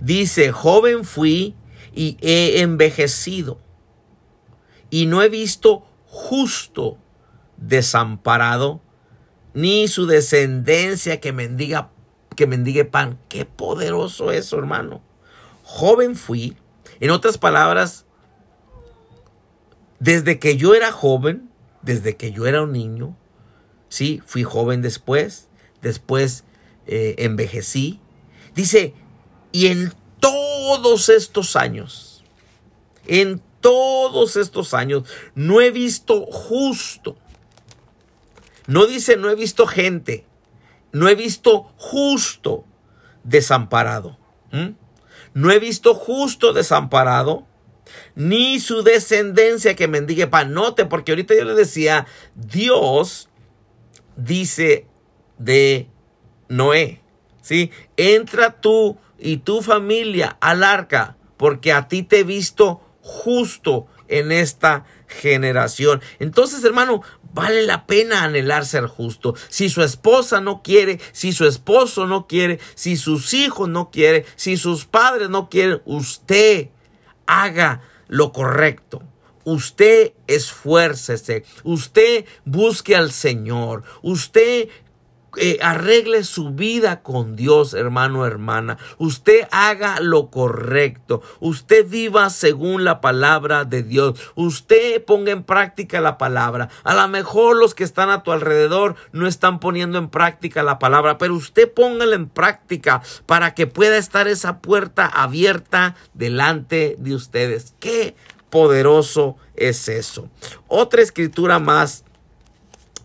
Dice, joven fui y he envejecido. Y no he visto justo desamparado, ni su descendencia que mendiga que mendigue pan. Qué poderoso eso, hermano. Joven fui, en otras palabras, desde que yo era joven, desde que yo era un niño, sí, fui joven después, después eh, envejecí. Dice, y en todos estos años, en todos estos años, no he visto justo no dice, no he visto gente, no he visto justo desamparado. No he visto justo desamparado, ni su descendencia que mendigue pan. Note, porque ahorita yo le decía, Dios dice de Noé, ¿sí? Entra tú y tu familia al arca, porque a ti te he visto justo en esta generación. Entonces, hermano, Vale la pena anhelar ser justo. Si su esposa no quiere, si su esposo no quiere, si sus hijos no quieren, si sus padres no quieren, usted haga lo correcto. Usted esfuércese, usted busque al Señor, usted eh, arregle su vida con Dios, hermano, hermana. Usted haga lo correcto. Usted viva según la palabra de Dios. Usted ponga en práctica la palabra. A lo mejor los que están a tu alrededor no están poniendo en práctica la palabra, pero usted póngala en práctica para que pueda estar esa puerta abierta delante de ustedes. Qué poderoso es eso. Otra escritura más.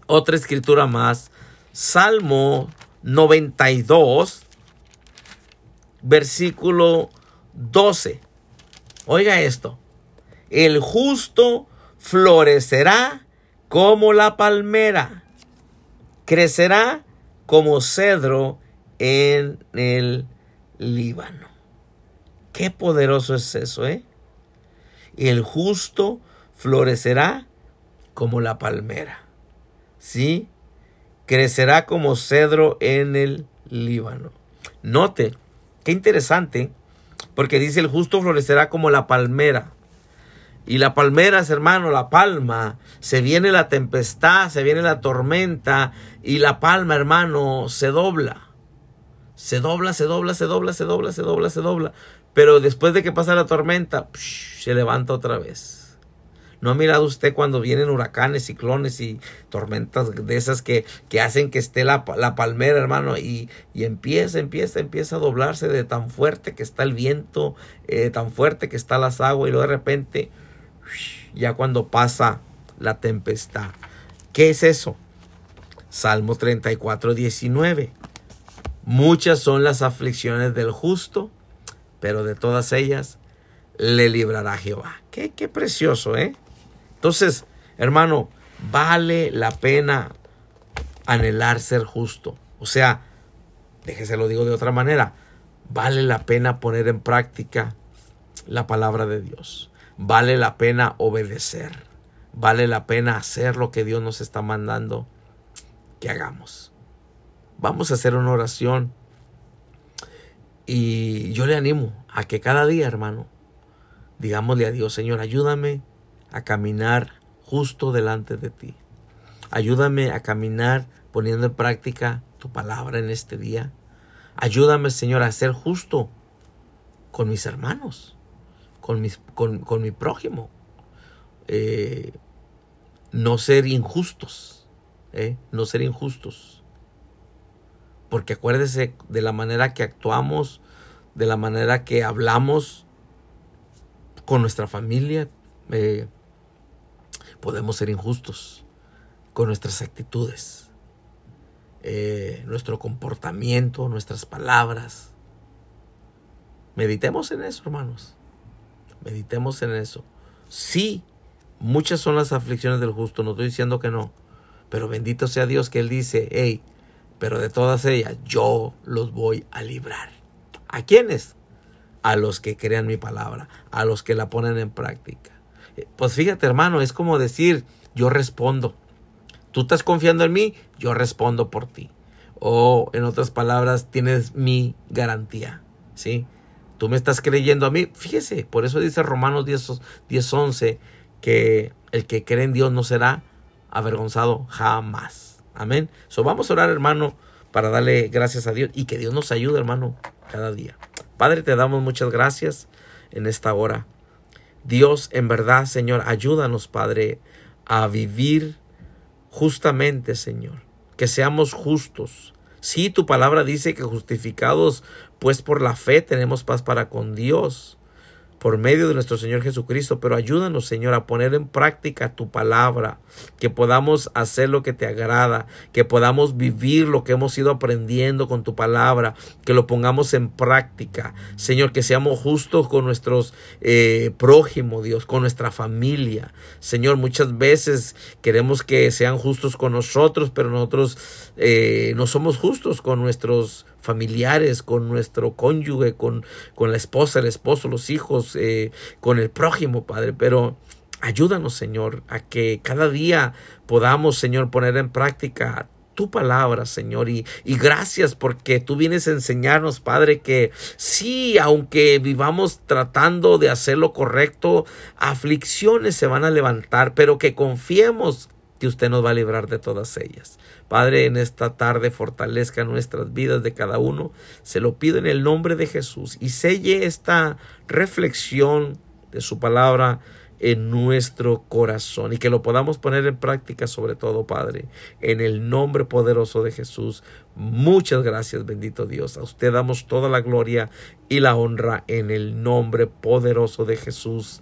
Otra escritura más Salmo 92, versículo 12. Oiga esto. El justo florecerá como la palmera, crecerá como cedro en el Líbano. Qué poderoso es eso, ¿eh? El justo florecerá como la palmera. ¿Sí? Crecerá como cedro en el Líbano. Note, qué interesante, porque dice el justo florecerá como la palmera. Y la palmera, hermano, la palma, se viene la tempestad, se viene la tormenta, y la palma, hermano, se dobla. Se dobla, se dobla, se dobla, se dobla, se dobla, se dobla. Pero después de que pasa la tormenta, se levanta otra vez. ¿No ha mirado usted cuando vienen huracanes, ciclones y tormentas de esas que, que hacen que esté la, palmera, hermano? Y, y, empieza, empieza, empieza a doblarse de tan fuerte que está el viento, eh, tan fuerte que está las aguas y luego de repente, ya cuando pasa la tempestad. ¿Qué es eso? Salmo 34, 19. Muchas son las aflicciones del justo, pero de todas ellas le librará Jehová. Qué, qué precioso, ¿eh? Entonces, hermano, vale la pena anhelar ser justo. O sea, déjese lo digo de otra manera, vale la pena poner en práctica la palabra de Dios. Vale la pena obedecer. Vale la pena hacer lo que Dios nos está mandando que hagamos. Vamos a hacer una oración. Y yo le animo a que cada día, hermano, digámosle a Dios, Señor, ayúdame a caminar justo delante de ti. Ayúdame a caminar poniendo en práctica tu palabra en este día. Ayúdame, Señor, a ser justo con mis hermanos, con, mis, con, mi prójimo. Eh, no ser injustos, eh, no ser injustos. Porque acuérdese de la manera que actuamos, de la manera que hablamos con nuestra familia, eh, podemos ser injustos con nuestras actitudes, eh, nuestro comportamiento, nuestras palabras. Meditemos en eso, hermanos. Meditemos en eso. Sí, muchas son las aflicciones del justo, no estoy diciendo que no, pero bendito sea Dios que Él dice, hey, pero de todas ellas yo los voy a librar. ¿A quiénes? A los que crean mi palabra, a los que la ponen en práctica. Pues fíjate hermano, es como decir, yo respondo. Tú estás confiando en mí, yo respondo por ti. O en otras palabras, tienes mi garantía. ¿Sí? Tú me estás creyendo a mí. Fíjese, por eso dice Romanos 10, 10 11 que el que cree en Dios no será avergonzado jamás. Amén. So vamos a orar, hermano, para darle gracias a Dios y que Dios nos ayude, hermano, cada día. Padre, te damos muchas gracias en esta hora. Dios, en verdad, Señor, ayúdanos, Padre, a vivir justamente, Señor. Que seamos justos. Sí, tu palabra dice que justificados, pues por la fe tenemos paz para con Dios por medio de nuestro Señor Jesucristo, pero ayúdanos, Señor, a poner en práctica tu palabra, que podamos hacer lo que te agrada, que podamos vivir lo que hemos ido aprendiendo con tu palabra, que lo pongamos en práctica, Señor, que seamos justos con nuestros eh, prójimos, Dios, con nuestra familia. Señor, muchas veces queremos que sean justos con nosotros, pero nosotros eh, no somos justos con nuestros familiares, con nuestro cónyuge, con, con la esposa, el esposo, los hijos, eh, con el prójimo, Padre. Pero ayúdanos, Señor, a que cada día podamos, Señor, poner en práctica tu palabra, Señor. Y, y, gracias porque tú vienes a enseñarnos, Padre, que sí, aunque vivamos tratando de hacer lo correcto, aflicciones se van a levantar, pero que confiemos que usted nos va a librar de todas ellas. Padre, en esta tarde fortalezca nuestras vidas de cada uno. Se lo pido en el nombre de Jesús y selle esta reflexión de su palabra en nuestro corazón y que lo podamos poner en práctica sobre todo, Padre, en el nombre poderoso de Jesús. Muchas gracias, bendito Dios. A usted damos toda la gloria y la honra en el nombre poderoso de Jesús.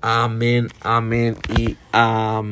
Amén, amén y amén.